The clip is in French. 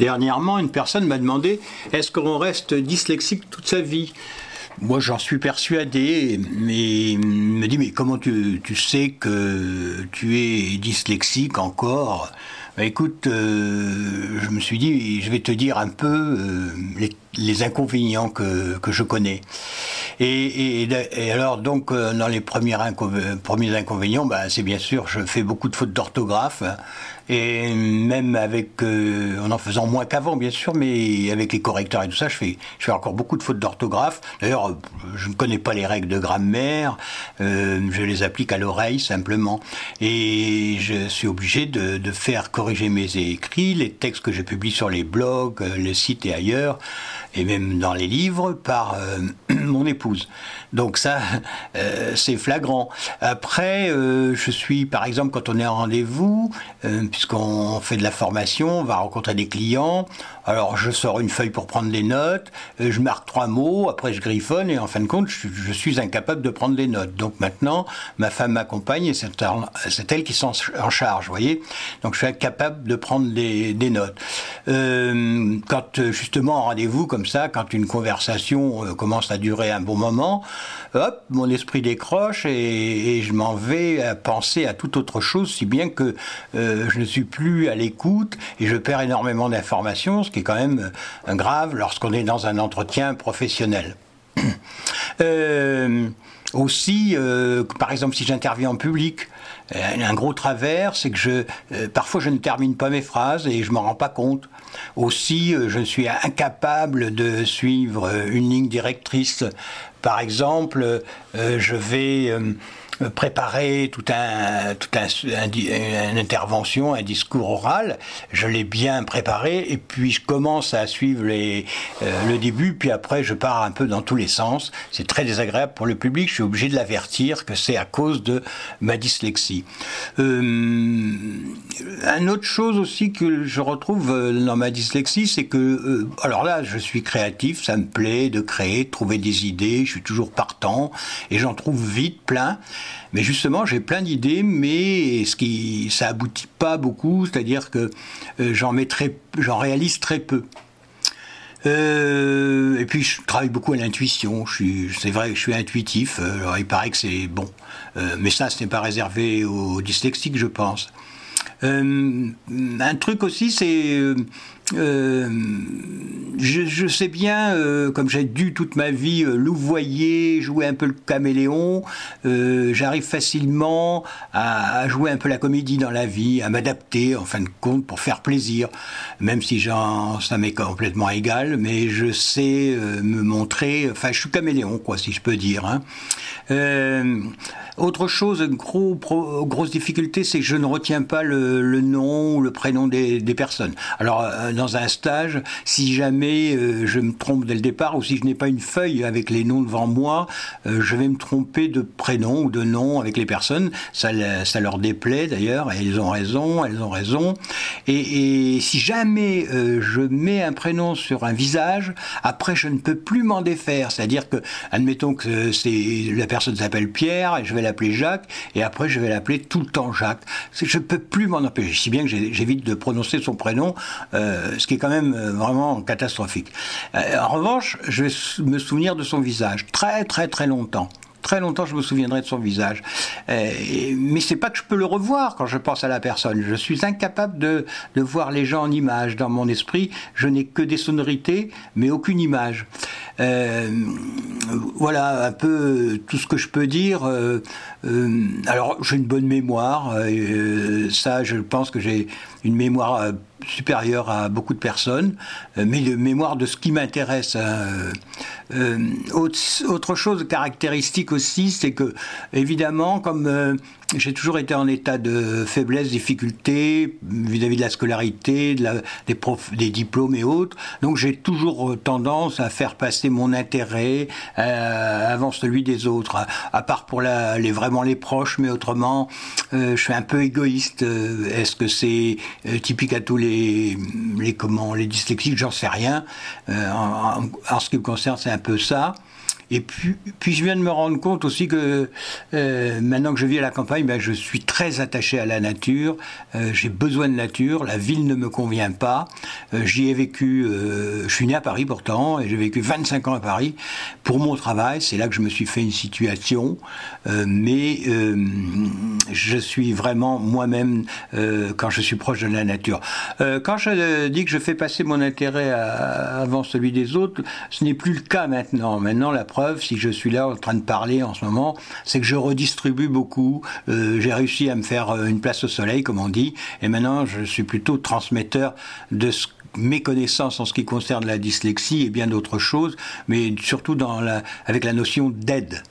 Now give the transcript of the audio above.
Dernièrement, une personne m'a demandé est-ce qu'on reste dyslexique toute sa vie? Moi, j'en suis persuadé, mais me dit mais comment tu, sais que tu es dyslexique encore? Bah, Écoute, euh, je me suis dit, je vais te dire un peu euh, les, inconvénients que, que je connais. Et, alors, donc, euh, dans les premiers, inconvénients, bah, c'est bien sûr, je fais beaucoup de fautes d'orthographe. Et même avec, euh, en en faisant moins qu'avant, bien sûr, mais avec les correcteurs et tout ça, je fais, je fais encore beaucoup de fautes d'orthographe. D'ailleurs, je ne connais pas les règles de grammaire, euh, je les applique à l'oreille simplement. Et je suis obligé de, faire corriger mes écrits, les textes que je publie sur les blogs, euh, les sites et ailleurs, et même dans les livres, par mon épouse. Donc ça, c'est flagrant. Après, je suis, par exemple, quand on est en rendez-vous, puisqu'on fait de la formation, on va rencontrer des clients, alors je sors une feuille pour prendre des notes, je marque trois mots, après je griffonne et en fin de compte je, suis incapable de prendre des notes. Donc maintenant ma femme m'accompagne et c'est elle qui s'en en charge, vous voyez. Donc je suis incapable de prendre des, notes. Euh, quand justement en rendez-vous comme ça, quand une conversation euh, commence à durer un bon moment, hop, mon esprit décroche et, je m'en vais à penser à toute autre chose, si bien que euh, je ne suis plus à l'écoute et je perds énormément d'informations ce qui est quand même euh, grave lorsqu'on est dans un entretien professionnel. Euh, aussi, euh, par exemple, si j'interviens en public, un gros travers, c'est que je, parfois je ne termine pas mes phrases et je m'en rends pas compte. Aussi, je suis incapable de suivre une ligne directrice. Par exemple, je vais préparer tout un, tout un, une intervention, un discours oral. Je l'ai bien préparé et puis je commence à suivre les, euh, le début, puis après je pars un peu dans tous les sens. C'est très désagréable pour le public. Je suis obligé de l'avertir que c'est à cause de ma dyslexie. Euh, une autre chose aussi que je retrouve euh, dans ma dyslexie, c'est que, euh, alors là, je suis créatif, ça me plaît de créer, de trouver des idées, je suis toujours partant et j'en trouve vite plein. Mais justement, j'ai plein d'idées, mais ce qui, ça aboutit pas beaucoup, c'est-à-dire que euh, j'en j'en réalise très peu. Euh, et puis je travaille beaucoup à l'intuition. C'est vrai je suis intuitif. Alors il paraît que c'est bon, euh, mais ça, ce n'est pas réservé aux dyslexiques, je pense. un truc aussi, c'est euh, je, sais bien, euh, comme j'ai dû toute ma vie euh, louvoyer, jouer un peu le caméléon, j'arrive facilement à, jouer un peu la comédie dans la vie, à m'adapter en fin de compte pour faire plaisir, même si ça m'est complètement égal, mais je sais me montrer, enfin je suis caméléon quoi si je peux dire. Hein. Autre chose, gros, grosse difficulté, c'est que je ne retiens pas le, nom ou le prénom des, personnes. Alors dans un stage, si jamais euh, je me trompe dès le départ ou si je n'ai pas une feuille avec les noms devant moi, euh, je vais me tromper de prénom ou de nom avec les personnes. Ça, leur déplaît d'ailleurs, et ils ont raison, elles ont raison. Et, si jamais euh, je mets un prénom sur un visage, après je ne peux plus m'en défaire. C'est-à-dire que, admettons que c'est la personne s'appelle Pierre et je vais l'appeler Jacques, et après je vais l'appeler tout le temps Jacques. Je ne peux plus m'en empêcher, si bien que j'évite de prononcer son prénom, ce qui est quand même euh, vraiment catastrophique. Euh, en revanche, je vais me souvenir de son visage très très très longtemps. Très longtemps, je me souviendrai de son visage. Euh, mais c'est pas que je peux le revoir quand je pense à la personne. Je suis incapable de, de voir les gens en image. Dans mon esprit, je n'ai que des sonorités, mais aucune image. Voilà un peu tout ce que je peux dire. alors, j'ai une bonne mémoire. ça, je pense que j'ai une mémoire supérieur à beaucoup de personnes, euh, mais de mémoire de ce qui m'intéresse. Hein, euh, autre, chose caractéristique aussi, c'est que, évidemment, comme euh, j'ai toujours été en état de faiblesse, difficulté vis-à-vis de la scolarité, de la, des, diplômes et autres. Donc j'ai toujours tendance à faire passer mon intérêt euh, avant celui des autres, à, part pour les, vraiment les proches, mais autrement, euh, je suis un peu égoïste. Est-ce que c'est euh, typique à tous les, les, comment, les dyslexiques J'en sais rien. En, en, ce qui me concerne, c'est un peu ça. Et puis, puis je viens de me rendre compte aussi que euh, maintenant que je vis à la campagne, ben, je suis très attaché à la nature. Euh, j'ai besoin de nature. La ville ne me convient pas. Euh, j'y ai vécu. je suis né à Paris pourtant et j'ai vécu 25 ans à Paris pour mon travail. C'est là que je me suis fait une situation. mais je suis vraiment moi-même quand je suis proche de la nature. quand je dis que je fais passer mon intérêt avant celui des autres, ce n'est plus le cas maintenant. Maintenant, la si je suis là en train de parler en ce moment, c'est que je redistribue beaucoup. Euh, j'ai réussi à me faire euh, une place au soleil, comme on dit, et maintenant je suis plutôt transmetteur de mes connaissances en ce qui concerne la dyslexie et bien d'autres choses, mais surtout avec la notion d'aide.